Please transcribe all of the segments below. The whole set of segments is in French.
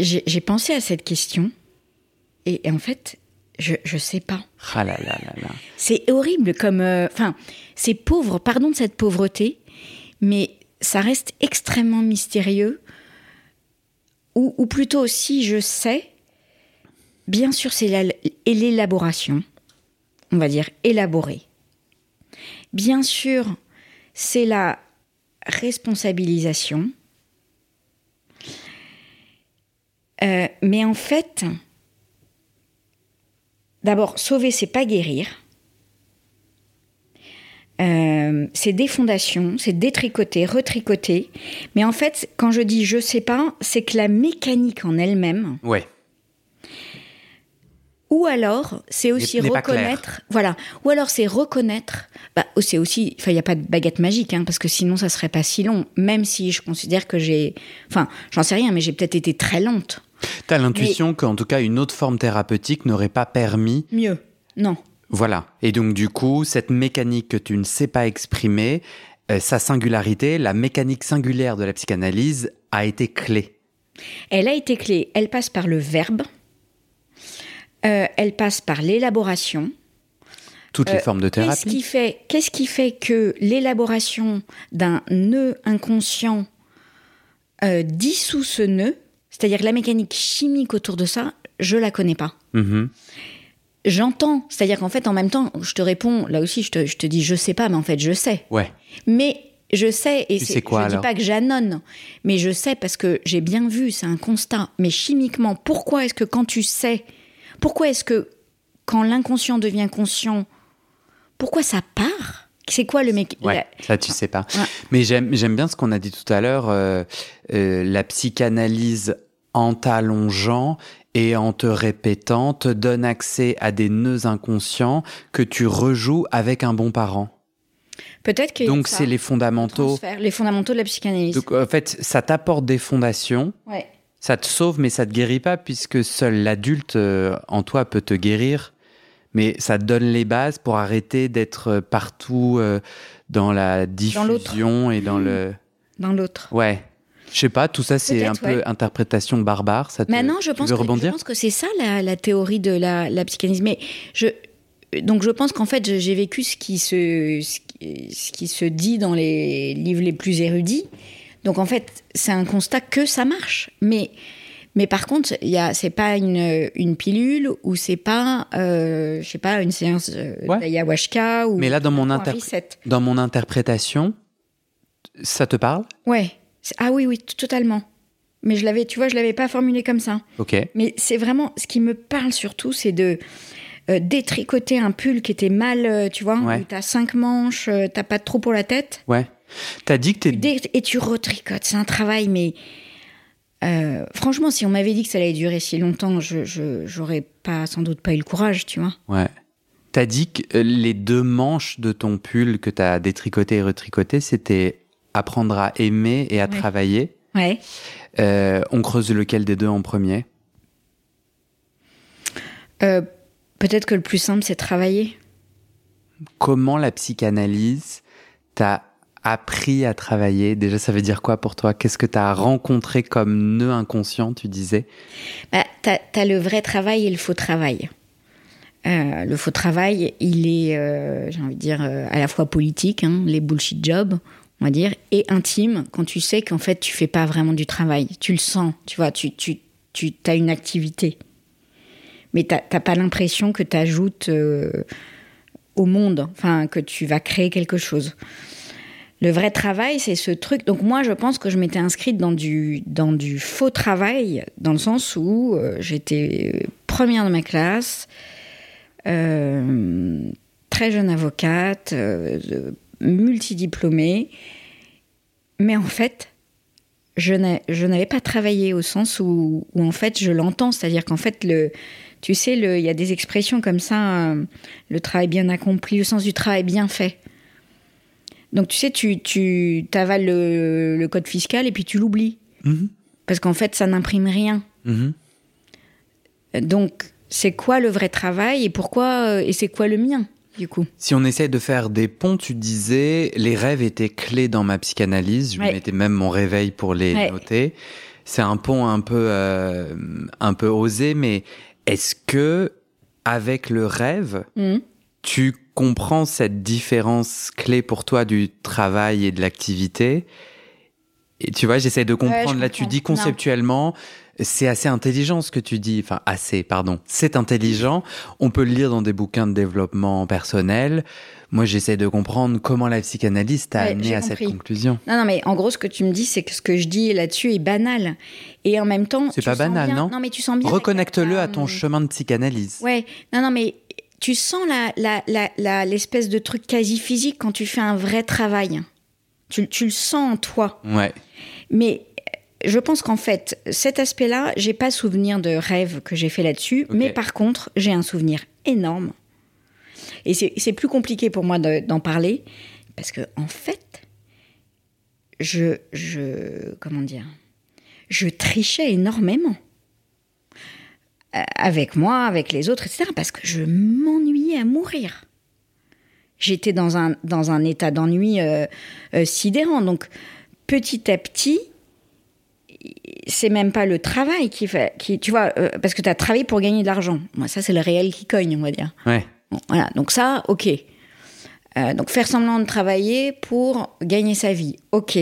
j'ai pensé à cette question et, en fait, je ne sais pas. Ah là là là là. C'est horrible comme... Euh, enfin, c'est pauvre, pardon de cette pauvreté, mais ça reste extrêmement mystérieux. Ou, ou plutôt, si je sais, bien sûr, c'est l'élaboration, on va dire élaborer. Bien sûr, c'est la responsabilisation. Euh, mais en fait, d'abord, sauver, c'est pas guérir. Euh, c'est des fondations, c'est détricoter, retricoter. Mais en fait, quand je dis je sais pas, c'est que la mécanique en elle-même. Ouais. Ou alors, c'est aussi reconnaître. Voilà. Ou alors, c'est reconnaître. Bah, c'est aussi. Enfin, il n'y a pas de baguette magique, hein, parce que sinon, ça serait pas si long. Même si je considère que j'ai. Enfin, j'en sais rien, mais j'ai peut-être été très lente. Tu as l'intuition qu'en tout cas, une autre forme thérapeutique n'aurait pas permis. Mieux. Non. Voilà. Et donc, du coup, cette mécanique que tu ne sais pas exprimer, euh, sa singularité, la mécanique singulière de la psychanalyse a été clé. Elle a été clé. Elle passe par le verbe. Euh, elle passe par l'élaboration. Toutes les euh, formes de thérapie. Qu'est-ce qui fait, qu'est-ce qui fait que l'élaboration d'un nœud inconscient dissout ce nœud c'est-à-dire la mécanique chimique autour de ça, je la connais pas. Mm-hmm. J'entends, c'est-à-dire qu'en fait, en même temps, je te réponds, là aussi, je te, dis, je sais pas, mais en fait, je sais. Ouais. Mais je sais, et c'est quoi, je dis pas que j'annonne, mais je sais parce que j'ai bien vu, c'est un constat. Mais chimiquement, pourquoi est-ce que quand tu sais, pourquoi est-ce que quand l'inconscient devient conscient, pourquoi ça part? C'est quoi le mec ouais, Ça, tu sais pas. Mais j'aime bien ce qu'on a dit tout à l'heure. Euh, euh, la psychanalyse en t'allongeant et en te répétant, te donne accès à des nœuds inconscients que tu rejoues avec un bon parent. Peut-être que donc c'est les fondamentaux, les fondamentaux de la psychanalyse. Donc en fait, ça t'apporte des fondations. Ouais. Ça te sauve, mais ça te guérit pas puisque seul l'adulte euh, en toi peut te guérir. Mais ça te donne les bases pour arrêter d'être partout euh, dans la diffusion et dans le. Dans l'autre. Ouais. Je sais pas, tout ça c'est un peu interprétation barbare. Ça te, Maintenant, je pense, que, je pense que c'est ça la, théorie de la, la, psychanalyse. Mais je, donc je pense qu'en fait j'ai vécu ce qui, se, ce qui se dit dans les livres les plus érudits. Donc en fait c'est un constat que ça marche. Mais mais par contre, il c'est pas une, une pilule ou c'est pas, euh, je sais pas, une séance euh, d'ayahuasca ou. Mais là, dans mon, dans mon interprétation, ça te parle? Ouais. Ah oui, oui, totalement. Mais je l'avais, tu vois, je l'avais pas formulé comme ça. Ok. Mais c'est vraiment, ce qui me parle surtout, c'est de euh, détricoter un pull qui était mal, euh, tu vois, ouais. où t'as cinq manches, euh, t'as pas trop pour la tête. Ouais. T'as dit que t'es. Et tu retricotes, c'est un travail, mais. franchement, si on m'avait dit que ça allait durer si longtemps, je j'aurais pas sans doute pas eu le courage, tu vois. Ouais. T'as dit que les deux manches de ton pull que t'as détricoté et retricoté, c'était apprendre à aimer et à travailler. Ouais. Euh, on creuse lequel des deux en premier? Euh, Peut-être que le plus simple, c'est travailler. Comment la psychanalyse t'a appris à travailler? Déjà, ça veut dire quoi pour toi? Qu'est-ce que tu as rencontré comme nœud inconscient, tu disais? Bah, as, le vrai travail et le faux travail. Euh, le faux travail, il est, euh, j'ai envie de dire, euh, à la fois politique, hein, les bullshit jobs, on dire, et intime, quand tu sais qu'en fait, tu fais pas vraiment du travail. Tu le sens, tu vois, tu, tu, tu as une activité. Mais tu n'as pas l'impression que tu ajoutes au monde, enfin, que tu vas créer quelque chose. Le vrai travail, c'est ce truc. Donc moi, je pense que je m'étais inscrite dans du, dans du faux travail, dans le sens où euh, j'étais première de ma classe, euh, très jeune avocate, euh, multidiplômée. Mais en fait, je n'avais pas travaillé au sens où, où en fait, je l'entends. C'est-à-dire qu'en fait, le, tu sais, il y a des expressions comme ça, le travail bien accompli, le sens du travail bien fait. Donc tu sais, tu, tu avales le, code fiscal et puis tu l'oublies. Mhm. Parce qu'en fait, ça n'imprime rien. Mhm. Donc, c'est quoi le vrai travail et pourquoi euh, et c'est quoi le mien? Du coup Si on essaie de faire des ponts, tu disais les rêves étaient clés dans ma psychanalyse. Je mettais même mon réveil pour les noter. C'est un pont un peu euh, un peu osé, mais est-ce que avec le rêve, mhm. tu comprends cette différence clé pour toi du travail et de l'activité? Et tu vois, j'essaie de comprendre. Là, tu dis conceptuellement, c'est assez intelligent ce que tu dis. Enfin, assez, pardon. C'est intelligent. On peut le lire dans des bouquins de développement personnel. Moi, j'essaie de comprendre comment la psychanalyse t'a amené à cette conclusion. Non, non, mais en gros, ce que tu me dis, c'est que ce que je dis là-dessus est banal. Et en même temps. C'est pas banal, non Non, mais tu sens bien. Reconnecte-le à ton chemin de psychanalyse. Ouais. Non, non, mais tu sens l'espèce de truc quasi physique quand tu fais un vrai travail. Tu, le sens en toi. Ouais. Mais je pense qu'en fait, cet aspect-là, j'ai pas souvenir de rêve que j'ai fait là-dessus, mais par contre, j'ai un souvenir énorme. Et c'est plus compliqué pour moi d'en parler, parce que en fait, je, je, comment dire, je trichais énormément. Euh, avec moi, avec les autres, etc. Parce que je m'ennuyais à mourir. J'étais dans un, dans un état d'ennui euh, euh, sidérant. Donc, petit à petit, c'est même pas le travail qui fait. Qui, tu vois, parce que tu as travaillé pour gagner de l'argent. Moi, ça, c'est le réel qui cogne, on va dire. Ouais. voilà. Donc, ça, OK. donc, faire semblant de travailler pour gagner sa vie. OK.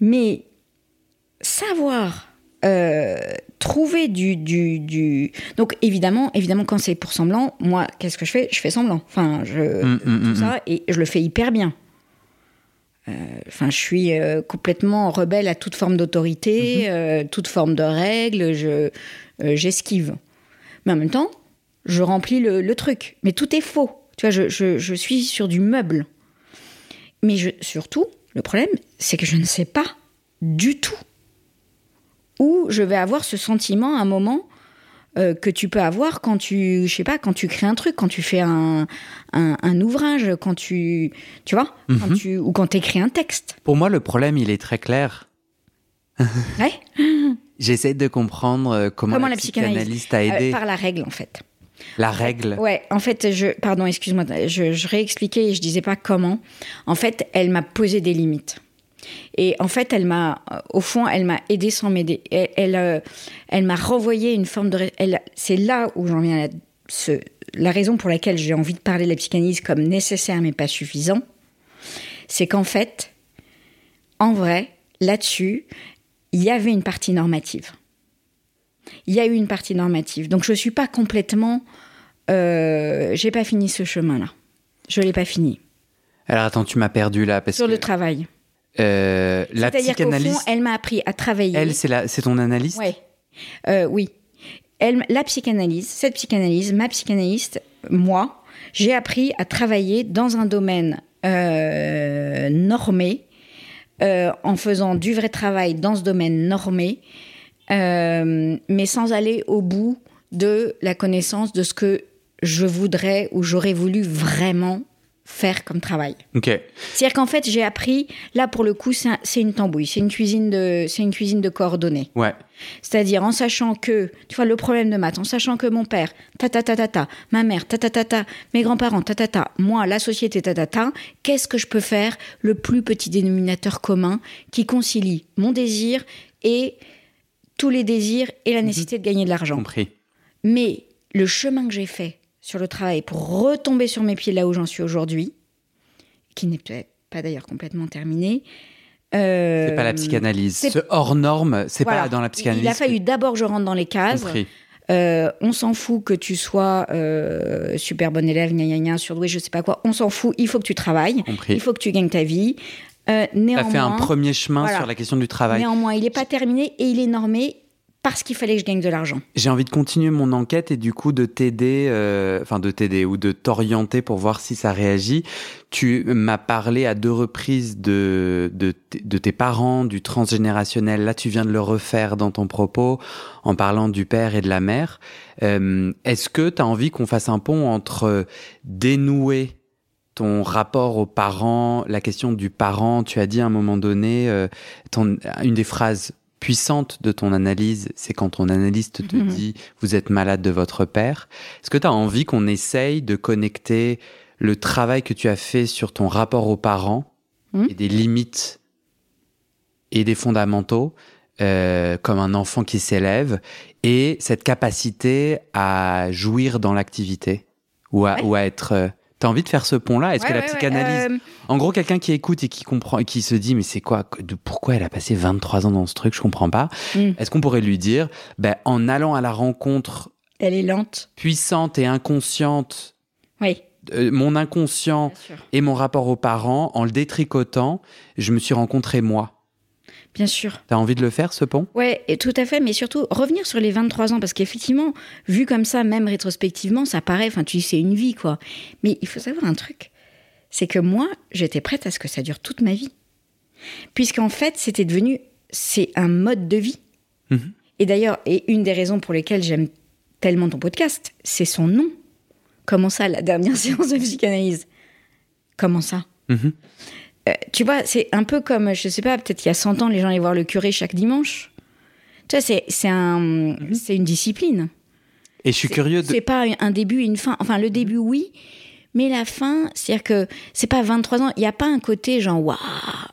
Mais savoir trouver du, du, du, Donc évidemment, évidemment, quand c'est pour semblant, moi, qu'est-ce que je fais? Je fais semblant. Enfin, je mm, mm, tout mm, ça et je le fais hyper bien. Euh, enfin, je suis euh, complètement rebelle à toute forme d'autorité, mm-hmm. euh, toute forme de règles. Je j'esquive. Mais en même temps, je remplis le, le, truc. Mais tout est faux. Tu vois, je, je, je suis sur du meuble. Mais je, surtout, le problème, c'est que je ne sais pas du tout où je vais avoir ce sentiment à un moment euh, que tu peux avoir quand tu, je sais pas, quand tu crées un truc, quand tu fais un, un, ouvrage, quand tu, tu vois, quand mhm. tu, ou quand tu écris un texte. Pour moi, le problème, il est très clair. Ouais. J'essaie de comprendre euh, comment, la, psychanalyse t'a aidé. Euh, par la règle, en fait. La règle. Ouais, en fait, je, pardon, excuse-moi, je, je réexpliquais et je disais pas comment. En fait, elle m'a posé des limites. Et en fait, elle m'a, euh, au fond, elle m'a aidé sans m'aider. Elle, euh, elle, m'a renvoyé une forme de. C'est là où j'en viens à ce, la raison pour laquelle j'ai envie de parler de la psychanalyse comme nécessaire mais pas suffisant. C'est qu'en fait, en vrai, là-dessus, il y avait une partie normative. Il y a eu une partie normative. Donc je ne suis pas complètement. Euh, j'ai pas fini ce chemin-là. Je l'ai pas fini. Alors attends, tu m'as perdu là parce Sur le travail. Euh, la psychanalyse. Fond, elle m'a appris à travailler. Elle, c'est c'est ton analyste? Ouais. Euh, oui. Elle, la psychanalyse, cette psychanalyse, ma psychanalyste, moi, j'ai appris à travailler dans un domaine euh, normé, en faisant du vrai travail dans ce domaine normé, mais sans aller au bout de la connaissance de ce que je voudrais ou j'aurais voulu vraiment faire comme travail. C'est-à-dire qu'en fait, j'ai appris, là pour le coup, c'est une tambouille, c'est une cuisine de, c'est une cuisine de coordonnées. Ouais. C'est-à-dire en sachant que, tu vois, le problème de maths, en sachant que mon père, ta ta ta ta ta, ma mère, ta ta ta ta, mes grands-parents, ta ta ta, moi, la société, ta ta ta, qu'est-ce que je peux faire le plus petit dénominateur commun qui concilie mon désir et tous les désirs et la nécessité de gagner de l'argent. Compris. Mais le chemin que j'ai fait sur le travail pour retomber sur mes pieds là où j'en suis aujourd'hui, qui n'est peut-être pas d'ailleurs complètement terminé. euh, C'est pas la psychanalyse. c'est- Ce hors norme, c'est voilà. pas dans la psychanalyse. Il a fallu d'abord je rentre dans les cases. Euh, on s'en fout que tu sois euh, super bon élève, gna gna gna, surdoué, je sais pas quoi. On s'en fout. Il faut que tu travailles. Compris. Il faut que tu gagnes ta vie. Euh, T'as fait un premier chemin voilà. sur la question du travail. néanmoins, il n'est pas terminé et il est normé parce qu'il fallait que je gagne de l'argent. J'ai envie de continuer mon enquête et du coup de t'aider, euh, enfin de t'aider ou de t'orienter pour voir si ça réagit. Tu m'as parlé à deux reprises de, de, de tes parents, du transgénérationnel. Là, tu viens de le refaire dans ton propos en parlant du père et de la mère. Euh, Est-ce que tu as envie qu'on fasse un pont entre dénouer ton rapport aux parents, la question du parent, tu as dit à un moment donné, euh, ton, une des phrases puissantes de ton analyse, c'est quand ton analyste te Mhm. dit vous êtes malade de votre père. Est-ce que tu as envie qu'on essaye de connecter le travail que tu as fait sur ton rapport aux parents Mhm. et des limites et des fondamentaux euh, comme un enfant qui s'élève et cette capacité à jouir dans l'activité ou à, Ouais. ou à être... T'as envie de faire ce pont-là? Est-ce que la ouais, ouais, psychanalyse... euh, En gros, quelqu'un qui écoute et qui comprend, et qui se dit, mais c'est quoi, de, pourquoi elle a passé 23 ans dans ce truc, je comprends pas. Mm. Est-ce qu'on pourrait lui dire, ben, en allant à la rencontre elle est lente. puissante et inconsciente, Oui, euh, mon inconscient et mon rapport aux parents, en le détricotant, je me suis rencontré moi. Bien sûr. T'as envie de le faire, ce pont? Ouais, et tout à fait, mais surtout revenir sur les 23 ans, parce qu'effectivement, vu comme ça, même rétrospectivement, ça paraît, enfin, tu dis, c'est une vie, quoi. Mais il faut savoir un truc, c'est que moi, j'étais prête à ce que ça dure toute ma vie. Puisqu'en fait, c'était devenu, c'est un mode de vie. Mhm. Et d'ailleurs, et une des raisons pour lesquelles j'aime tellement ton podcast, c'est son nom. Comment ça, la dernière séance de psychanalyse? Comment ça? Mhm. Euh, tu vois, c'est un peu comme, je sais pas, peut-être il y a 100 ans, les gens allaient voir le curé chaque dimanche. Tu vois, c'est, c'est, un, c'est une discipline. Et je suis curieux de... C'est pas un début et une fin. Enfin, le début, oui, mais la fin, c'est-à-dire que c'est pas 23 ans. Il n'y a pas un côté genre, waouh,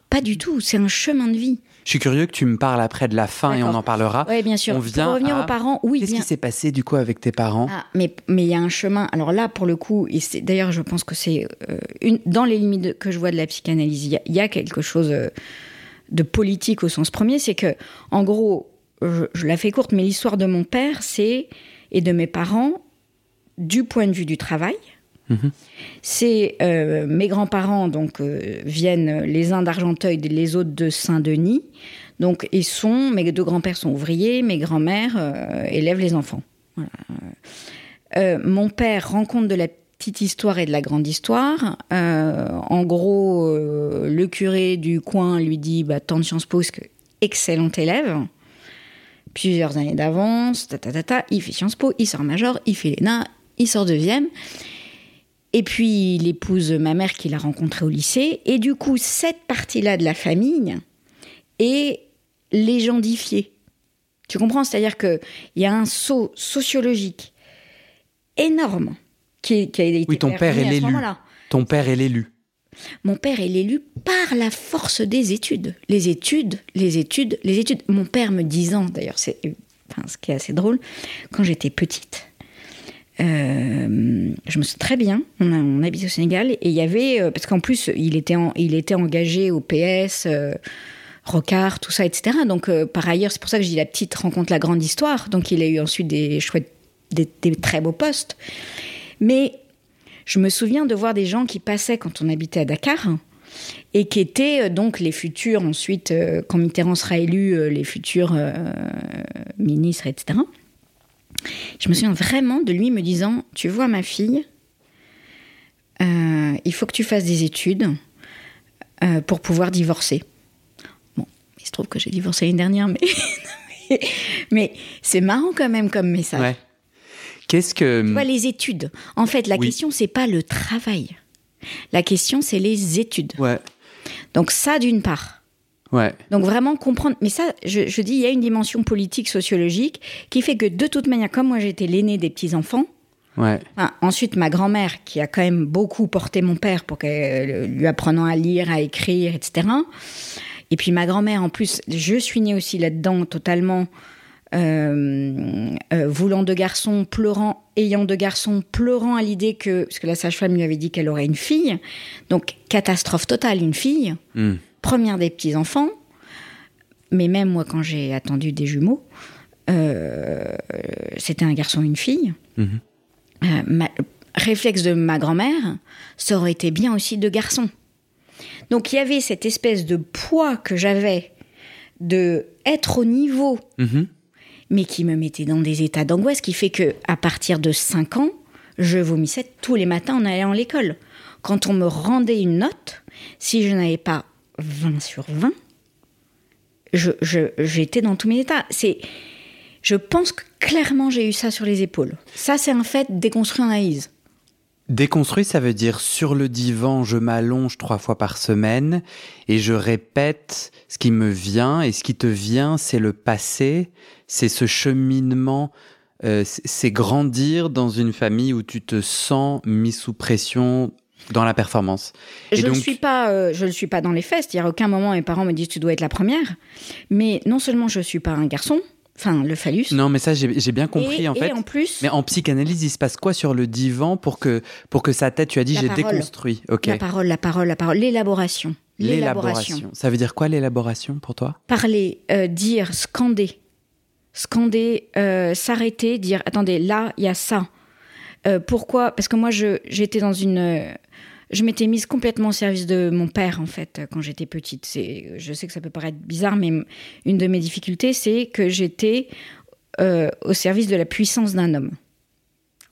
pas du tout. C'est un chemin de vie. Je suis curieux que tu me parles après de la fin et on en parlera. Oui, bien sûr. On vient Pour revenir à- aux parents, oui, Qu'est-ce bien. qui s'est passé du coup avec tes parents? Ah, mais mais il y a un chemin. Alors là, pour le coup, et c'est d'ailleurs, je pense que c'est euh, une dans les limites de- que je vois de la psychanalyse, il y a- il y, a quelque chose euh, de politique au sens premier, c'est que en gros, je, je la fais courte, mais l'histoire de mon père, c'est et de mes parents du point de vue du travail. C'est euh, mes grands-parents donc euh, viennent les uns d'Argenteuil, les autres de Saint-Denis. Donc ils sont mes deux grands-pères sont ouvriers, mes grands-mères euh, élèvent les enfants. Mon père rencontre de la petite histoire et de la grande histoire. En gros, le curé du coin lui dit bah, tant de Sciences Po, que excellent élève. Plusieurs années d'avance, ta, ta. il fait Sciences Po, il sort major, il fait l'ENA, il sort deuxième. Et puis il épouse ma mère qu'il a rencontrée au lycée. Et du coup, cette partie-là de la famille est légendifiée. Tu comprends? C'est-à-dire qu'il y a un saut sociologique énorme qui, qui a été Oui, ton père est l'élu. Ton père est l'élu. Mon père est l'élu par la force des études. Les études, les études, les études. Mon père me disant, d'ailleurs, c'est enfin, ce qui est assez drôle, quand j'étais petite, euh, je me souviens très bien, on, a, on habite au Sénégal, et il y avait, euh, parce qu'en plus, il était, engagé au PS, euh, Rocard, tout ça, etc. Donc, euh, par ailleurs, c'est pour ça que je dis la petite rencontre, la grande histoire. Donc, il a eu ensuite des très beaux postes. Mais je me souviens de voir des gens qui passaient quand on habitait à Dakar et qui étaient donc les futurs, ensuite, quand Mitterrand sera élu, les futurs ministres, etc. Je me souviens vraiment de lui me disant Tu vois, ma fille, euh, il faut que tu fasses des études euh, pour pouvoir divorcer. Bon, il se trouve que j'ai divorcé l'année dernière, mais, mais c'est marrant quand même comme message. Ouais. Qu'est-ce que. Tu vois, les études. En fait, la Oui. question, c'est pas le travail. La question, c'est les études. Ouais. Donc ça, d'une part. Ouais. Donc vraiment comprendre. Mais ça, je, je dis, il y a une dimension politique, sociologique, qui fait que de toute manière, comme moi j'étais l'aîné des petits-enfants, Ouais. enfin, ensuite ma grand-mère, qui a quand même beaucoup porté mon père pour qu'elle euh, lui apprenant à lire, à écrire, etc. Et puis ma grand-mère, en plus, je suis née aussi là-dedans totalement. euh, euh, voulant de garçons, pleurant, ayant de garçons, pleurant à l'idée que, parce que la sage-femme lui avait dit qu'elle aurait une fille, donc catastrophe totale, une fille, Hmm. Première des petits-enfants, mais même moi quand j'ai attendu des jumeaux, euh, c'était un garçon et une fille. Mhm. Euh, ma- réflexe de ma grand-mère, ça aurait été bien aussi de garçons. Donc il y avait cette espèce de poids que j'avais de être au niveau Mhm. mais qui me mettait dans des états d'angoisse qui fait que à partir de 5 ans, je vomissais tous les matins en allant à l'école. Quand on me rendait une note, si je n'avais pas 20 sur 20, je, je- j'étais dans tous mes états. C'est, je pense que clairement j'ai eu ça sur les épaules. Ça, c'est un fait déconstruit en analyse. Déconstruit, ça veut dire sur le divan, je m'allonge trois fois par semaine et je répète ce qui me vient. Et ce qui te vient, c'est le passé, c'est ce cheminement, euh, c'est grandir dans une famille où tu te sens mis sous pression dans la performance. Je ne donc- suis pas, euh, je ne suis pas dans les fesses. Il n'y a aucun moment mes parents me disent tu dois être la première. Mais non seulement je suis pas un garçon, enfin le phallus. Non, mais ça, j'ai bien compris et, en et fait. en plus, Mais en psychanalyse, il se passe quoi sur le divan pour que, pour que sa tête, tu as dit, j'ai déconstruit? Ok. La parole, la parole, la parole, l'élaboration. L'élaboration. Ça veut dire quoi l'élaboration pour toi? Parler, euh, dire, scander. Scander, euh, s'arrêter, dire attendez, là, il y a ça. Euh, pourquoi? Parce que moi, j'étais dans une. euh, je m'étais mise complètement au service de mon père, en fait, quand j'étais petite. C'est, je sais que ça peut paraître bizarre, mais une de mes difficultés, c'est que j'étais euh, au service de la puissance d'un homme.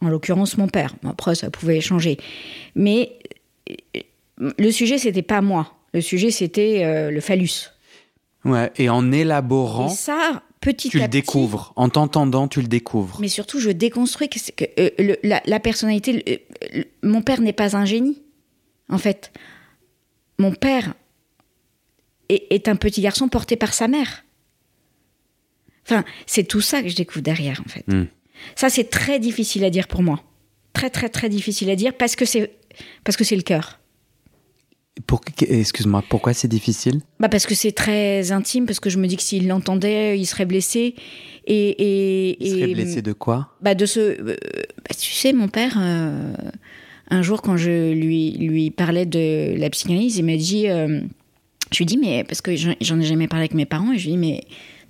En l'occurrence, mon père. Après, ça pouvait changer. Mais le sujet, c'était pas moi. Le sujet, c'était euh, le phallus. Ouais. Et en élaborant, Et ça, petit tu à le petit, découvres. En t'entendant, tu le découvres. Mais surtout, je déconstruis que, c'est que euh, le- la, la personnalité. le- le- mon père n'est pas un génie, en fait. Mon père est, est un petit garçon porté par sa mère. Enfin, c'est tout ça que je découvre derrière, en fait. Hmm. Ça, c'est très difficile à dire pour moi. Très, très, très difficile à dire parce que c'est parce que c'est le cœur. Pour- Excuse-moi, pourquoi c'est difficile? Bah parce que c'est très intime, parce que je me dis que s'il l'entendait, il serait blessé. Et, et, Il serait et- blessé de quoi? bah de ce, euh, bah, tu sais, mon père, euh, un jour quand je lui lui parlais de la psychanalyse, il m'a dit, euh, je lui dis mais parce que j'en ai jamais parlé avec mes parents, et je lui dis mais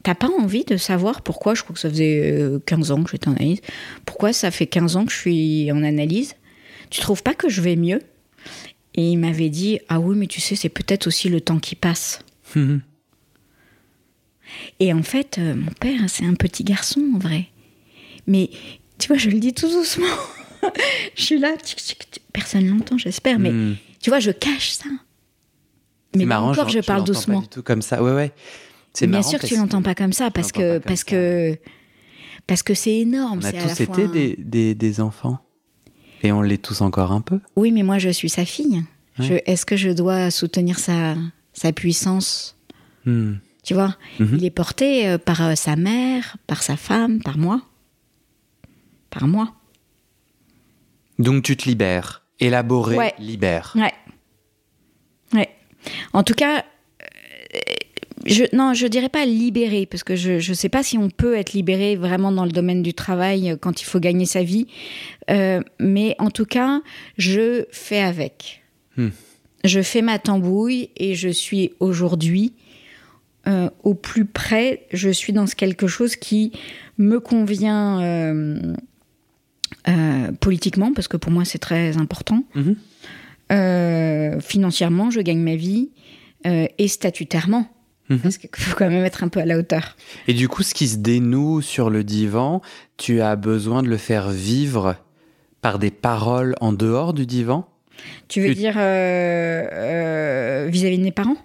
t'as pas envie de savoir pourquoi Je crois que ça faisait euh, 15 ans que j'étais en analyse. Pourquoi ça fait 15 ans que je suis en analyse? Tu trouves pas que je vais mieux? Et il m'avait dit ah oui mais tu sais c'est peut-être aussi le temps qui passe. Mhm. Et en fait, euh, mon père, c'est un petit garçon, en vrai. Mais, tu vois, je le dis tout doucement. je suis là, tic, tic, tic. personne l'entend, j'espère. Mais, Hmm. tu vois, je cache ça. Mais marrant, encore, je, parle doucement. Pas du tout comme ça. Ouais, ouais. C'est Bien marrant sûr que tu l'entends pas comme ça, parce l'entends que, pas comme parce ça. que, parce que c'est énorme. On a tous été des, des enfants. Et on l'est tous encore un peu. Oui, mais moi, je suis sa fille. Ouais. Est-ce que je dois soutenir sa, sa puissance? Hmm. Tu vois, Mhm. il est porté euh, par euh, sa mère, par sa femme, par moi. Par moi. Donc tu te libères. Élaborer, Ouais. libère. Ouais. Ouais. En tout cas, je, non, je dirais pas libéré, parce que je ne sais pas si on peut être libéré vraiment dans le domaine du travail euh, quand il faut gagner sa vie. Euh, mais en tout cas, je fais avec. Hmm. Je fais ma tambouille et je suis aujourd'hui euh, au plus près. Je suis dans quelque chose qui me convient euh, euh, politiquement, parce que pour moi c'est très important. Mhm. Financièrement, je gagne ma vie et statutairement. Mhm. Parce qu'il faut quand même être un peu à la hauteur. Et du coup, ce qui se dénoue sur le divan, tu as besoin de le faire vivre par des paroles en dehors du divan? Tu veux Tu- dire euh, euh, vis-à-vis de mes parents?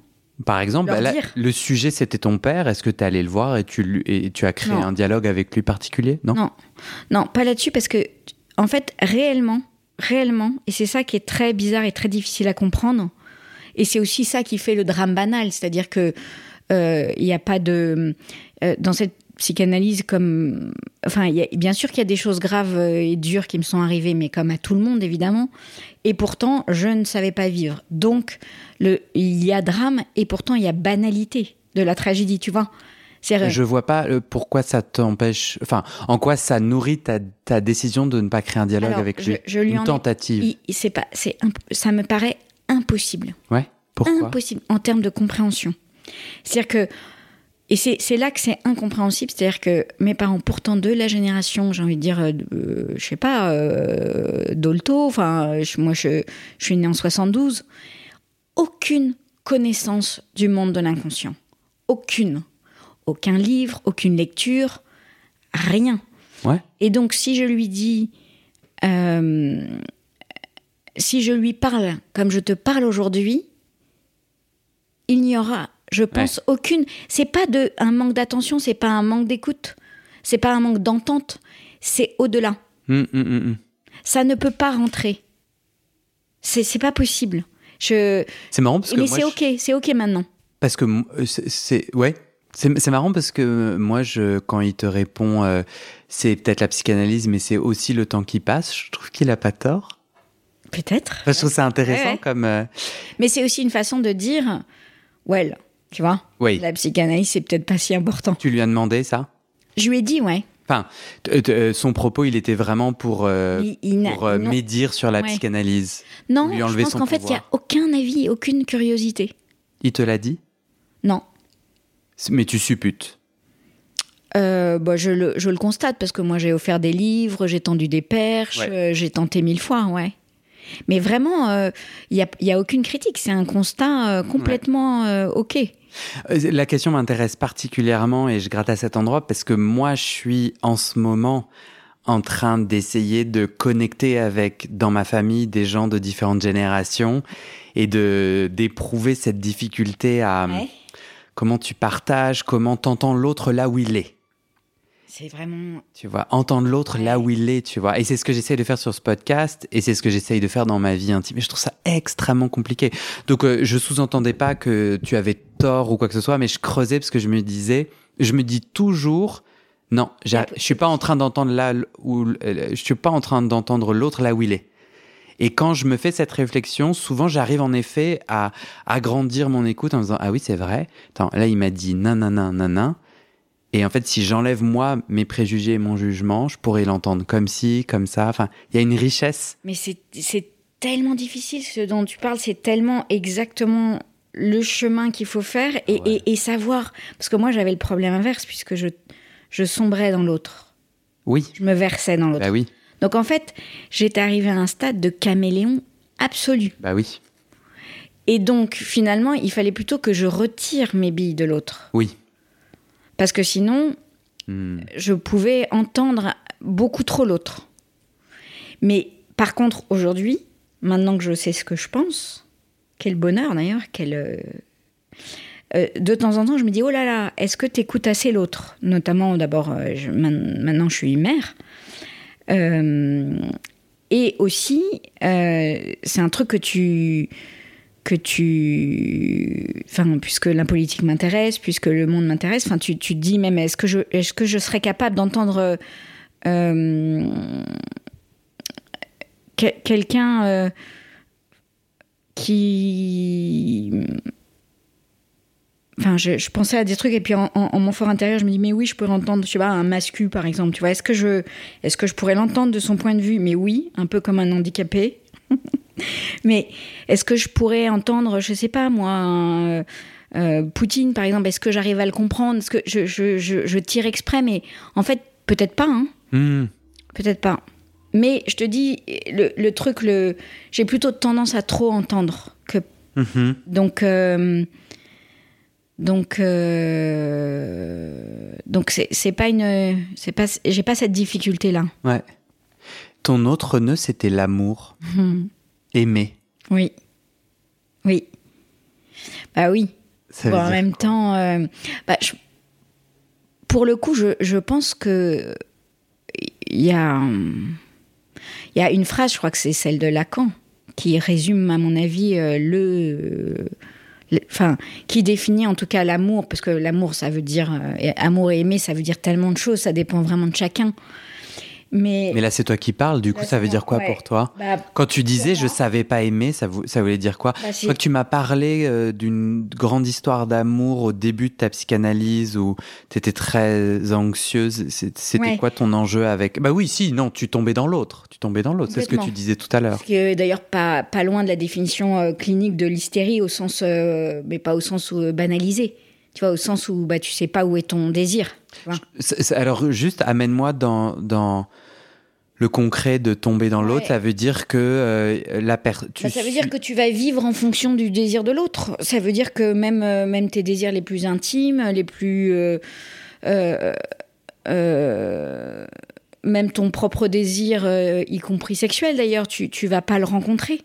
Par exemple, bah là, le sujet c'était ton père. Est-ce que tu es allé le voir et tu, lui- et tu as créé Non. un dialogue avec lui particulier? Non, Non, non, pas là-dessus parce que, en fait, réellement, réellement, et c'est ça qui est très bizarre et très difficile à comprendre, et c'est aussi ça qui fait le drame banal, c'est-à-dire que il n'y a pas de euh, dans cette psychanalyse comme, enfin, y a- bien sûr qu'il y a des choses graves euh, et dures qui me sont arrivées, mais comme à tout le monde évidemment, et pourtant je ne savais pas vivre. Donc le, il y a drame et pourtant il y a banalité de la tragédie, tu vois. Je vois pas euh, pourquoi ça t'empêche. Enfin, en quoi ça nourrit ta, ta décision de ne pas créer un dialogue Alors, avec je- lui? je lui Une tentative. c'est pas, c'est ça me paraît impossible. Ouais. Pourquoi? Impossible en termes de compréhension. C'est-à-dire que, et c'est c'est là que c'est incompréhensible, c'est-à-dire que mes parents, pourtant de la génération, j'ai envie de dire, euh, euh, je sais pas, euh, Dolto, enfin, je- moi je, je suis née en 72, aucune connaissance du monde de l'inconscient. Aucune. Aucun livre, aucune lecture, rien. Ouais. Et donc, si je lui dis, euh, si je lui parle comme je te parle aujourd'hui, il n'y aura, je pense, aucune. C'est pas de un manque d'attention, c'est pas un manque d'écoute, c'est pas un manque d'entente, c'est au-delà. Hum, hum, hum. Ça ne peut pas rentrer. C'est c'est pas possible. Je, C'est marrant parce que mais c'est je- ok, c'est ok maintenant. Parce que euh, c'est- ouais, c'est marrant parce que euh, moi je quand il te répond euh, c'est peut-être la psychanalyse mais c'est aussi le temps qui passe, je trouve qu'il a pas tort. Peut-être. Enfin, je trouve ça intéressant Ouais, ouais. comme euh, Mais c'est aussi une façon de dire, well, tu vois, oui. la psychanalyse c'est peut-être pas si important. Tu lui as demandé ça? Je lui ai dit, ouais. Enfin, t- euh, son propos, il était vraiment pour, euh, Il- pour euh, médire sur la Ouais. psychanalyse. Non, lui je pense qu'en fait, il n'y a aucun avis, aucune curiosité. Il te l'a dit? Non. Mais tu supputes. Euh, bah, je, le, je le constate parce que moi j'ai offert des livres, j'ai tendu des perches, Ouais. euh, j'ai tenté mille fois, ouais. Mais vraiment, euh, il n'y a, y a aucune critique, c'est un constat euh, complètement euh, ok. La question m'intéresse particulièrement et je gratte à cet endroit parce que moi, je suis en ce moment en train d'essayer de connecter avec, dans ma famille, des gens de différentes générations et de d'éprouver cette difficulté à Ouais. comment tu partages, comment t'entends l'autre là où il est. C'est vraiment. Tu vois, entendre l'autre là où il est, tu vois. Et c'est ce que j'essaye de faire sur ce podcast et c'est ce que j'essaye de faire dans ma vie intime. Et je trouve ça extrêmement compliqué. Donc, euh, je sous-entendais pas que tu avais tort ou quoi que ce soit, mais je creusais parce que je me disais, je me dis toujours, non, je suis pas en train d'entendre là où, euh, je suis pas en train d'entendre l'autre là où il est. Et quand je me fais cette réflexion, souvent j'arrive en effet à agrandir mon écoute en me disant ah oui c'est vrai. Attends là il m'a dit nanana nanana. Et en fait si j'enlève moi mes préjugés et mon jugement, je pourrais l'entendre comme ci comme ça. Enfin il y a une richesse. Mais c'est tellement difficile ce dont tu parles, c'est tellement exactement le chemin qu'il faut faire et, Ouais. et- et savoir. Parce que moi j'avais le problème inverse puisque je, je sombrais dans l'autre. Oui Je me versais dans l'autre. bah oui Donc en fait, j'étais arrivée à un stade de caméléon absolu. bah oui Et donc finalement, il fallait plutôt que je retire mes billes de l'autre. oui. Parce que sinon, Hmm. je pouvais entendre beaucoup trop l'autre. Mais par contre, aujourd'hui, maintenant que je sais ce que je pense, quel bonheur d'ailleurs, quel... euh, euh, de temps en temps, je me dis, oh là là, est-ce que tu écoutes assez l'autre? Notamment, d'abord, euh, maintenant je suis mère. Euh, et aussi, euh, c'est un truc que tu que tu enfin puisque la politique m'intéresse puisque le monde m'intéresse enfin tu, tu te dis même est-ce que je est-ce que je serais capable d'entendre euh, que- quelqu'un euh, qui Enfin, je, je pensais à des trucs et puis en mon fort intérieur, je me dis mais oui, je pourrais entendre, je sais pas, un mascu par exemple. Tu vois, est-ce que je, est-ce que je pourrais l'entendre de son point de vue? Mais oui, un peu comme un handicapé. mais est-ce que je pourrais entendre, je sais pas moi, un, euh, Poutine par exemple? Est-ce que j'arrive à le comprendre? Est-ce que je, je, je, je tire exprès Mais en fait, peut-être pas. Hein Hmm. Peut-être pas. Mais je te dis, le, le truc, le, j'ai plutôt tendance à trop entendre que Mhm. donc, euh, donc, euh, donc c'est pas une, c'est pas, j'ai pas cette difficulté là. Ouais. Ton autre nœud c'était l'amour, aimer. Oui, oui, bah oui. Ça veut Bon, en même temps, euh, bah, je- pour le coup, je, je pense que il y a, il y a une phrase, je crois que c'est celle de Lacan, qui résume, à mon avis, euh, le, enfin, qui définit en tout cas l'amour, parce que l'amour, ça veut dire, euh, amour et aimer, ça veut dire tellement de choses, ça dépend vraiment de chacun. Mais, Mais là, c'est toi qui parles, du coup, ça veut dire quoi ouais. pour toi bah, Quand tu disais je savais pas aimer, ça, vou- ça voulait dire quoi bah, que tu m'as parlé euh, d'une grande histoire d'amour au début de ta psychanalyse où tu étais très anxieuse. C'était Ouais. quoi ton enjeu avec? Bah oui, si, non, tu tombais dans l'autre. Tu tombais dans l'autre. C'est ce que tu disais tout à l'heure. D'ailleurs pas, pas loin de la définition euh, clinique de l'hystérie, au sens, euh, mais pas au sens banalisé. Tu vois, au sens où bah, tu sais pas où est ton désir. Alors, juste amène-moi dans, dans le concret de tomber dans l'autre. Ouais. Ça veut dire que euh, la personne. Bah, ça veut dire que tu vas vivre en fonction du désir de l'autre. Ça veut dire que même, euh, même tes désirs les plus intimes, les plus. euh, même ton propre désir, y compris sexuel d'ailleurs, tu, tu vas pas le rencontrer.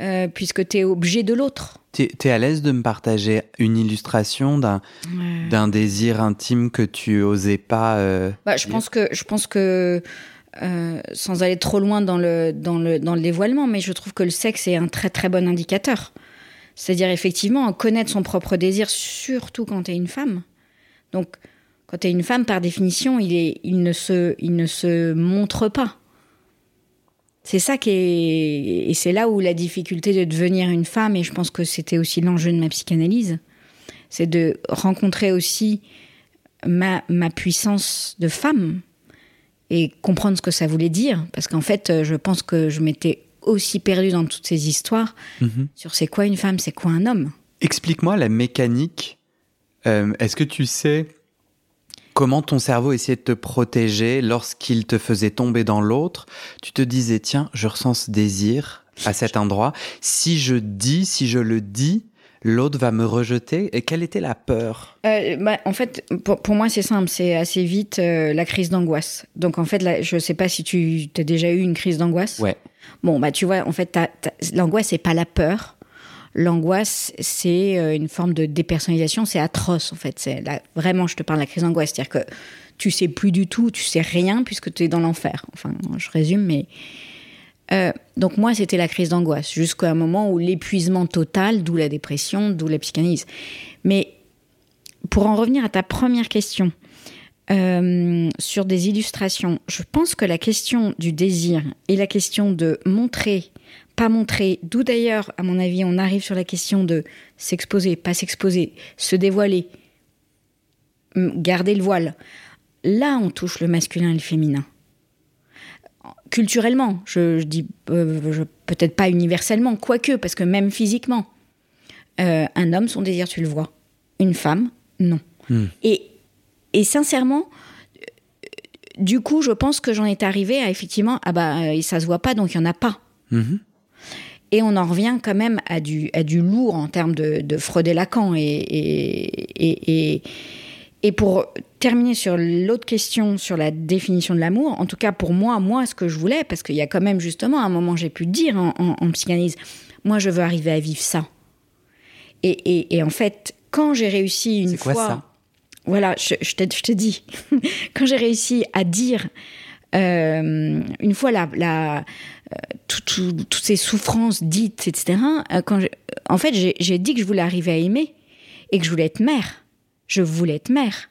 Euh, puisque tu es objet de l'autre. T'es es à l'aise de me partager une illustration d'un d'un désir intime que tu osais pas. euh, Bah, je pense que, je pense que euh, sans aller trop loin dans le, dans, le, dans le dévoilement, mais je trouve que le sexe est un très très bon indicateur. C'est-à-dire effectivement connaître son propre désir, surtout quand tu es une femme. Donc, quand tu es une femme, par définition, il, est, il, ne se, il ne se montre pas. C'est ça qui est. Et c'est là où la difficulté de devenir une femme, et je pense que c'était aussi l'enjeu de ma psychanalyse, c'est de rencontrer aussi ma, ma puissance de femme et comprendre ce que ça voulait dire. Parce qu'en fait, euh, je pense que je m'étais aussi perdue dans toutes ces histoires mhm. sur c'est quoi une femme, c'est quoi un homme. Explique-moi la mécanique. Euh, Est-ce que tu sais comment ton cerveau essayait de te protéger lorsqu'il te faisait tomber dans l'autre? Tu te disais, tiens, je ressens ce désir à cet endroit. Si je dis, si je le dis, l'autre va me rejeter. Et quelle était la peur? Euh, bah, en fait, pour, pour moi, c'est simple, c'est assez vite euh, la crise d'angoisse. Donc, en fait, là, je sais pas si tu as déjà eu une crise d'angoisse? Ouais. Bon, bah, tu vois, en fait, l'angoisse, c'est pas la peur. L'angoisse, c'est euh, une forme de dépersonnalisation, c'est atroce, en fait. C'est vraiment, je te parle de la crise d'angoisse, c'est-à-dire que tu sais plus du tout, tu sais rien, puisque tu es dans l'enfer. Enfin, je résume, mais. Euh, donc, moi, c'était la crise d'angoisse, jusqu'à un moment où l'épuisement total, d'où la dépression, d'où la psychanalyse. Mais pour en revenir à ta première question, euh, sur des illustrations, je pense que la question du désir et la question de montrer, pas montrer, d'où d'ailleurs, à mon avis, on arrive sur la question de s'exposer, pas s'exposer, se dévoiler, m- garder le voile. Là, on touche le masculin et le féminin. Culturellement, je, je dis euh, peut-être pas universellement, quoique, parce que même physiquement, euh, un homme, son désir, tu le vois. Une femme, non. Hmm. Et, et sincèrement, euh, du coup, je pense que j'en étais arrivée à effectivement, ah bah, ça se voit pas, donc il y en a pas. Mhm. Et on en revient quand même à du, à du lourd en termes de, de Freud et Lacan. Et, et, et, pour terminer sur l'autre question, sur la définition de l'amour, en tout cas pour moi, moi, ce que je voulais, parce qu'il y a quand même justement un moment, j'ai pu dire en, en- en psychanalyse, moi, je veux arriver à vivre ça. Et, en fait, quand j'ai réussi une quoi fois... ça? Voilà, je, je, te, je te dis, quand j'ai réussi à dire, euh, une fois la, la, tout- tout- toutes ces souffrances dites, etc., euh, quand je- en fait, j'ai j'ai dit que je voulais arriver à aimer et que je voulais être mère. Je voulais être mère.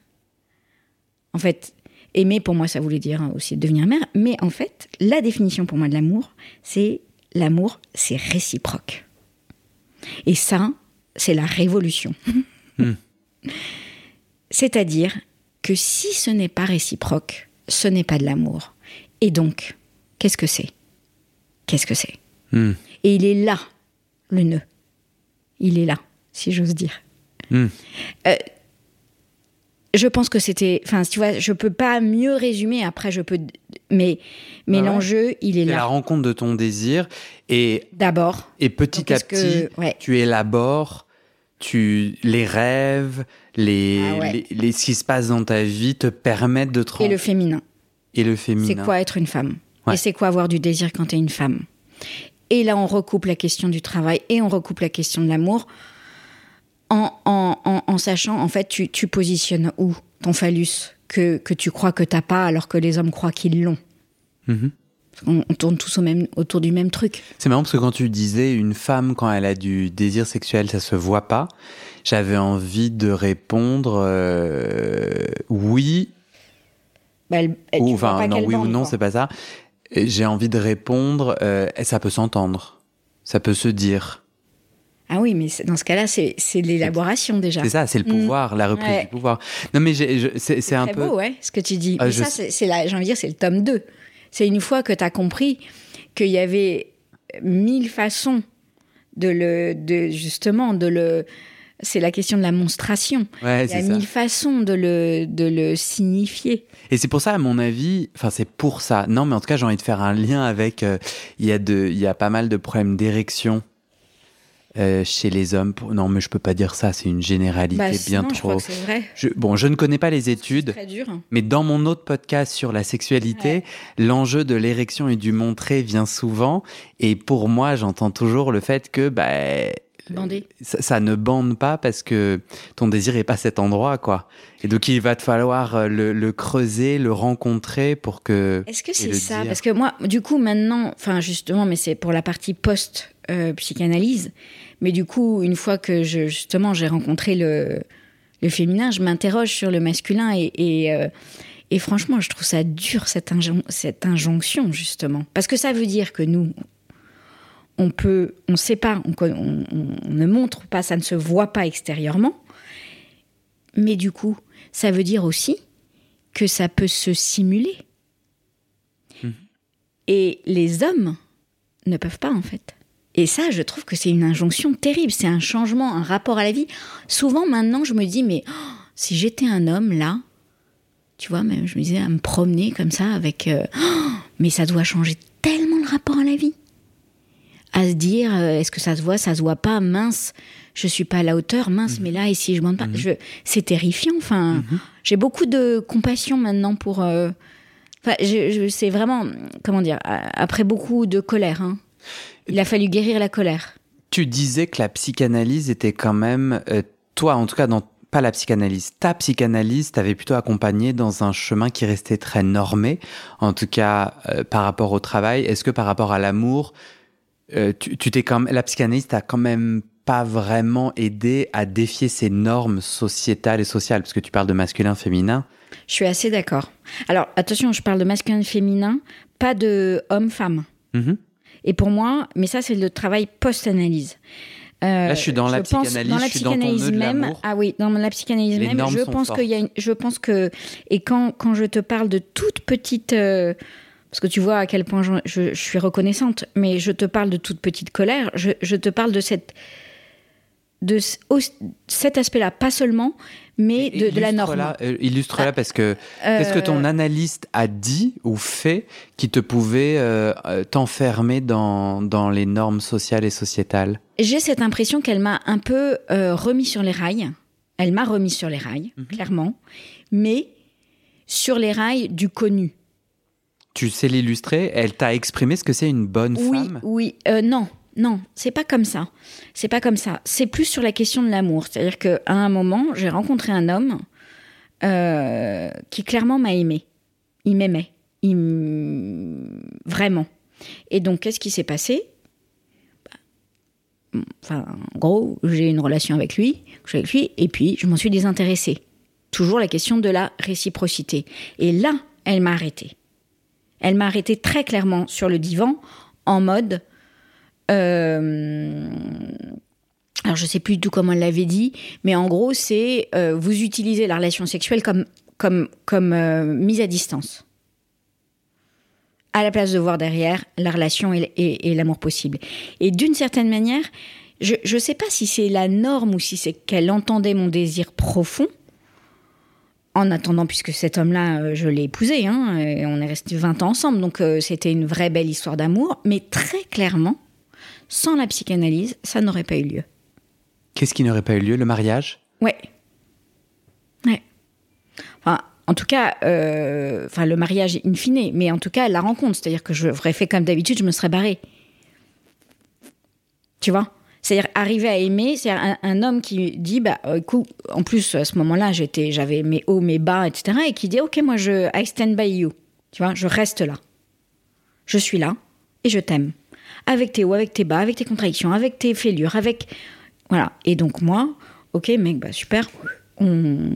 En fait, aimer pour moi, ça voulait dire aussi devenir mère. Mais en fait, la définition pour moi de l'amour, c'est l'amour, c'est réciproque. Et ça, c'est la révolution. C'est-à-dire que si ce n'est pas réciproque, ce n'est pas de l'amour. Et donc, qu'est-ce que c'est? Qu'est-ce que c'est Hmm. Et il est là, le nœud. Il est là, si j'ose dire. Hmm. Euh, je pense que c'était. Enfin, tu vois, je peux pas mieux résumer. Après, je peux. Mais, mais Ah ouais. l'enjeu, il est C'est la là. rencontre de ton désir et, D'abord. et petit Donc, à petit, que- ouais. tu élabores tu, les rêves, les, Ah ouais. les, les- ce qui se passe dans ta vie te permettent de te Et le féminin. et le féminin. C'est quoi être une femme? Ouais. Et c'est quoi avoir du désir quand t'es une femme? Et là, on recoupe la question du travail et on recoupe la question de l'amour en, en, en, en sachant, en fait, tu, tu positionnes où ton phallus que, que tu crois que t'as pas alors que les hommes croient qu'ils l'ont? Mhm. On, on tourne tous au même, autour du même truc. C'est marrant parce que quand tu disais une femme, quand elle a du désir sexuel, ça se voit pas, j'avais envie de répondre euh, oui, Bah, elle- elle- Ou tu enfin, non, oui ou non, c'est pas ça. J'ai envie de répondre, euh, ça peut s'entendre. Ça peut se dire. Ah oui, mais c'est- dans ce cas-là, c'est c'est l'élaboration déjà. C'est ça, c'est le Mm. pouvoir, la reprise Ouais. du pouvoir. Non, mais c'est c'est un très peu. beau, ouais, ce que tu dis. Ah, Mais je ça, c'est c'est j'ai envie de dire, c'est le tome 2. C'est une fois que tu as compris qu'il y avait mille façons de le, de, justement, de le. C'est la question de la monstration. Ouais, Il y a ça. mille façons de le, de le signifier. Et c'est pour ça, à mon avis, enfin, c'est pour ça. Non, mais en tout cas, j'ai envie de faire un lien avec. euh, Il y, a de- il y a pas mal de problèmes d'érection euh, chez les hommes. Pour- Non, mais je peux pas dire ça, c'est une généralité Bah, bien sinon, je crois trop. que c'est vrai. Je- bon, je ne connais pas les études. très dur. Mais dans mon autre podcast sur la sexualité, l'enjeu de l'érection et du montrer vient souvent. Et pour moi, j'entends toujours le fait que bah, Ça, ça ne bande pas parce que ton désir est pas cet endroit, quoi. Et donc il va te falloir euh, le, le creuser, le rencontrer pour que. Est-ce que c'est ça? dire. Parce que moi, du coup, maintenant, enfin justement, mais c'est pour la partie post-psychanalyse. mais du coup, une fois que je, justement j'ai rencontré le, le féminin, je m'interroge sur le masculin et, et, euh, et franchement, je trouve ça dur cette, injon- cette injonction justement, parce que ça veut dire que nous, on peut, on sait pas, on, ne montre pas, ça ne se voit pas extérieurement, mais du coup, ça veut dire aussi que ça peut se simuler. Et les hommes ne peuvent pas, en fait. Et ça, je trouve que c'est une injonction terrible. C'est un changement, un rapport à la vie. Souvent, maintenant, je me dis, mais oh, si j'étais un homme, là, tu vois, même, je me disais, à me promener comme ça avec. euh, oh, mais ça doit changer tellement le rapport à la vie. À se dire, euh, est-ce que ça se voit, ça se voit pas, mince, je suis pas à la hauteur, mince, mais là, ici, je monte pas. Je- C'est terrifiant. Enfin, j'ai beaucoup de compassion maintenant pour. euh, Enfin, je, je- c'est vraiment, comment dire, a- après beaucoup de colère, hein, il a fallu guérir la colère. Tu disais que la psychanalyse était quand même, euh, toi en tout cas, dans, pas la psychanalyse, ta psychanalyse t'avait plutôt accompagné dans un chemin qui restait très normé, en tout cas euh, par rapport au travail. Est-ce que par rapport à l'amour, euh, tu, t'es quand même, la psychanalyse t'a quand même pas vraiment aidé à défier ces normes sociétales et sociales, parce que tu parles de masculin, féminin. Je suis assez d'accord. Alors, attention, je parle de masculin féminin, pas de homme-femme. Mhm. Et pour moi, mais ça, c'est le travail post-analyse. Euh, Là, je suis dans la psychanalyse, dans la je suis dans ton psychanalyse de même. Ah oui, dans la psychanalyse Les même, je pense qu'il y a une, je pense que et quand quand je te parle de toute petite euh, parce que tu vois à quel point je, je- je suis reconnaissante, mais je te parle de toute petite colère, je, je te parle de cette de cet aspect-là, pas seulement, mais de, de la norme. Illustre-la, euh, Illustre-la Ah, parce que qu'est-ce que ton Euh, analyste a dit ou fait qui te pouvait euh, euh, t'enfermer dans, dans les normes sociales et sociétales? J'ai cette impression qu'elle m'a un peu euh, remis sur les rails. Elle m'a remis sur les rails, Mhm. clairement, mais sur les rails du connu. Tu sais l'illustrer Elle t'a exprimé ce que c'est une bonne Oui, femme oui, euh, non, non, c'est pas comme ça. C'est pas comme ça. C'est plus sur la question de l'amour. C'est-à-dire qu'à un moment, j'ai rencontré un homme euh, qui clairement m'a aimé. Il m'aimait. Il Vraiment. Et donc, qu'est-ce qui s'est passé? Bah, Enfin, en gros, j'ai une relation avec lui, je suis avec lui, et puis je m'en suis désintéressée. Toujours la question de la réciprocité. Et là, elle m'a arrêtée. Elle m'a arrêtée très clairement sur le divan, en mode. euh, alors, je sais plus du tout comment elle l'avait dit, mais en gros, c'est euh, vous utilisez la relation sexuelle comme, comme, comme euh, mise à distance. À la place de voir derrière la relation et- et l'amour possible. Et d'une certaine manière, je ne sais pas si c'est la norme ou si c'est qu'elle entendait mon désir profond. En attendant, puisque cet homme-là, euh, je l'ai épousé, hein, et on est resté 20 ans ensemble, donc euh, c'était une vraie belle histoire d'amour, mais très clairement, sans la psychanalyse, ça n'aurait pas eu lieu. Qu'est-ce qui n'aurait pas eu lieu? Le mariage? Ouais. Ouais. Enfin, en tout cas, euh, enfin, le mariage in fine, mais en tout cas, la rencontre. C'est-à-dire que j'aurais fait comme d'habitude, je me serais barrée. Tu vois? C'est-à-dire arriver à aimer, c'est un, un homme qui dit, bah, euh, écoute, en plus, à ce moment-là, j'étais, j'avais mes hauts, mes bas, etc. Et qui dit, ok, moi, je, I stand by you. Tu vois, je reste là. Je suis là et je t'aime. Avec tes hauts, avec tes bas, avec tes contradictions, avec tes fêlures, avec. Voilà. Et donc, moi, ok, mec, bah super, on...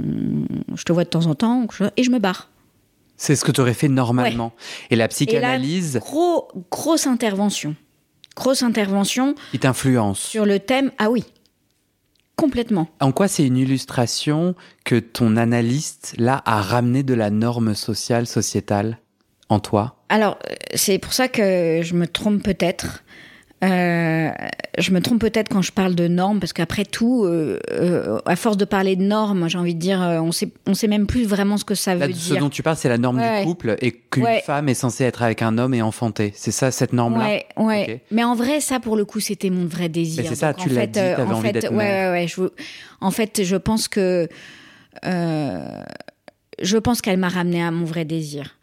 je te vois de temps en temps, et je me barre. C'est ce que tu aurais fait normalement. Et la psychanalyse. Et là, gros, grosse intervention. Grosse intervention. Il t'influence. Sur le thème. Ah oui. Complètement. En quoi c'est une illustration que ton analyste, là, a ramené de la norme sociale, sociétale en toi? Alors, c'est pour ça que je me trompe peut-être. Euh, je me trompe peut-être quand je parle de normes, parce qu'après tout, euh, euh, à force de parler de normes, j'ai envie de dire, on sait, on sait même plus vraiment ce que ça veut dire. Ce dont tu parles, c'est la norme du couple et qu'une femme est censée être avec un homme et enfanter. C'est ça, cette norme-là Ouais, ouais. Mais en vrai, ça, pour le coup, c'était mon vrai désir. c'est ça, tu l'as dit, t'avais envie d'être ouais, ouais, je, En fait, je pense que... je pense qu'elle m'a ramené à mon vrai désir.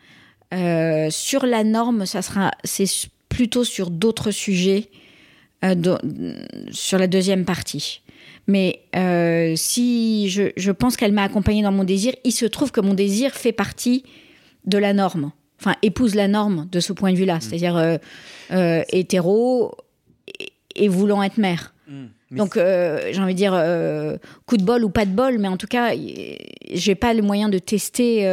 sur la norme, ça sera, c'est plutôt sur d'autres sujets euh, sur la deuxième partie. Mais euh, si je, je pense qu'elle m'a accompagnée dans mon désir, il se trouve que mon désir fait partie de la norme, enfin épouse la norme de ce point de vue-là, mmh. c'est-à-dire euh, hétéro et, voulant être mère. Mmh. Donc, j'ai envie de dire, coup de bol ou pas de bol, mais en tout cas, j'ai pas le moyen de tester.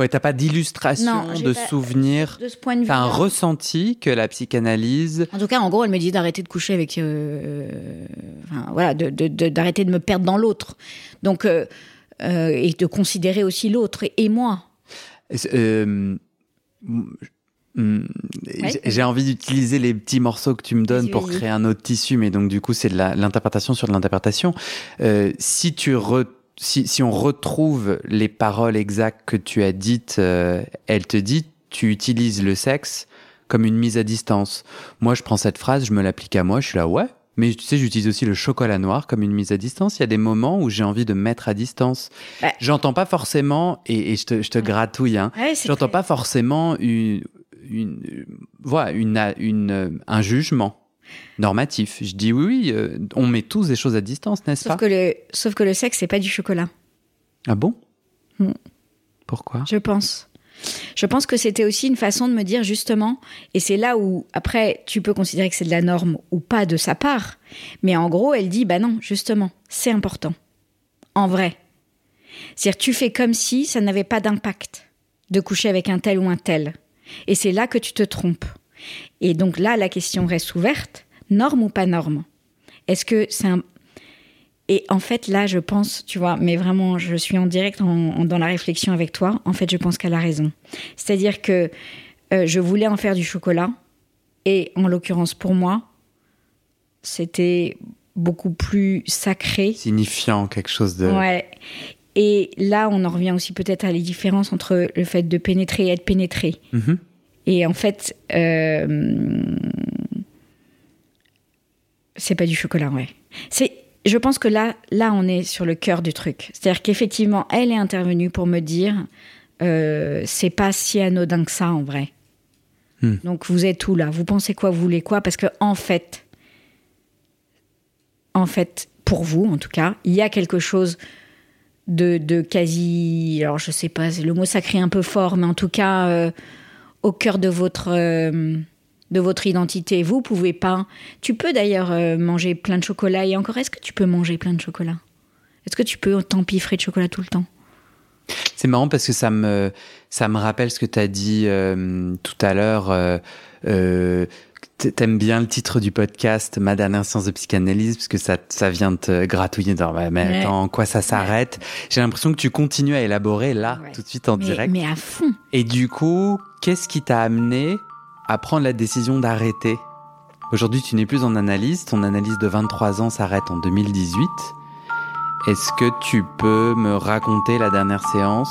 Euh... Ouais, t'as pas d'illustration, de souvenir. De ce point de vue. T'as un ressenti que la psychanalyse. En tout cas, en gros, elle me dit d'arrêter de coucher avec. Euh, enfin, voilà, d'arrêter de, de, me perdre dans l'autre. Donc, euh, et de considérer aussi l'autre et, et, moi. Hmm, j'ai envie d'utiliser les petits morceaux que tu me donnes pour créer un autre tissu, mais donc du coup c'est de l'interprétation sur de l'interprétation. Euh, si tu si, si, on retrouve les paroles exactes que tu as dites, euh, elle te dit tu utilises le sexe comme une mise à distance. Moi je prends cette phrase, je me l'applique à moi, je suis là ouais. Mais tu sais, j'utilise aussi le chocolat noir comme une mise à distance. Il y a des moments où j'ai envie de mettre à distance. Bah J'entends pas forcément, et, je, te, je te gratouille, hein, j'entends pas forcément une, une, voilà, une, une, un jugement normatif. Je dis oui, oui, euh, on met tous des choses à distance, n'est-ce pas que le, Sauf que le sexe, c'est pas du chocolat. Ah bon hmm. Pourquoi? Je pense. Je pense que c'était aussi une façon de me dire justement, et c'est là où après tu peux considérer que c'est de la norme ou pas de sa part, mais en gros elle dit bah non, justement, c'est important. En vrai. C'est-à-dire tu fais comme si ça n'avait pas d'impact de coucher avec un tel ou un tel. Et c'est là que tu te trompes. Et donc là, la question reste ouverte. Norme ou pas norme? Est-ce que c'est un... Et en fait, là, je pense, tu vois, mais vraiment, je suis en direct dans la réflexion avec toi. En fait, je pense qu'elle a raison. C'est-à-dire que euh, je voulais en faire du chocolat. Et en l'occurrence, pour moi, c'était beaucoup plus sacré. Signifiant, quelque chose de... Ouais. Et là, on en revient aussi peut-être à les différences entre le fait de pénétrer et être pénétré. Mhm. Et en fait, euh, c'est pas du chocolat, ouais. C'est, je pense que là, là, on est sur le cœur du truc. C'est-à-dire qu'effectivement, elle est intervenue pour me dire, euh, c'est pas si anodin que ça en vrai. Hmm. Donc vous êtes où là? Vous pensez quoi? Vous voulez quoi? Parce que en fait, en fait, pour vous, en tout cas, il y a quelque chose de, quasi, alors je sais pas, le mot sacré un peu fort, mais en tout cas euh, au cœur de votre euh, de votre identité. Vous pouvez pas. Tu peux d'ailleurs euh, manger plein de chocolat et encore, est-ce que tu peux manger plein de chocolat? Est-ce que tu peux t'empiffrer de chocolat tout le temps? C'est marrant parce que ça me ça me rappelle ce que tu as dit tout à l'heure T'aimes bien le titre du podcast, Ma dernière séance de psychanalyse, parce que ça, ça vient te gratouiller dans, mais attends, en quoi ça s'arrête? J'ai l'impression que tu continues à élaborer là, tout de suite en direct. Mais à fond. Et du coup, qu'est-ce qui t'a amené à prendre la décision d'arrêter? Aujourd'hui, tu n'es plus en analyse. Ton analyse de 23 ans s'arrête en 2018. Est-ce que tu peux me raconter la dernière séance?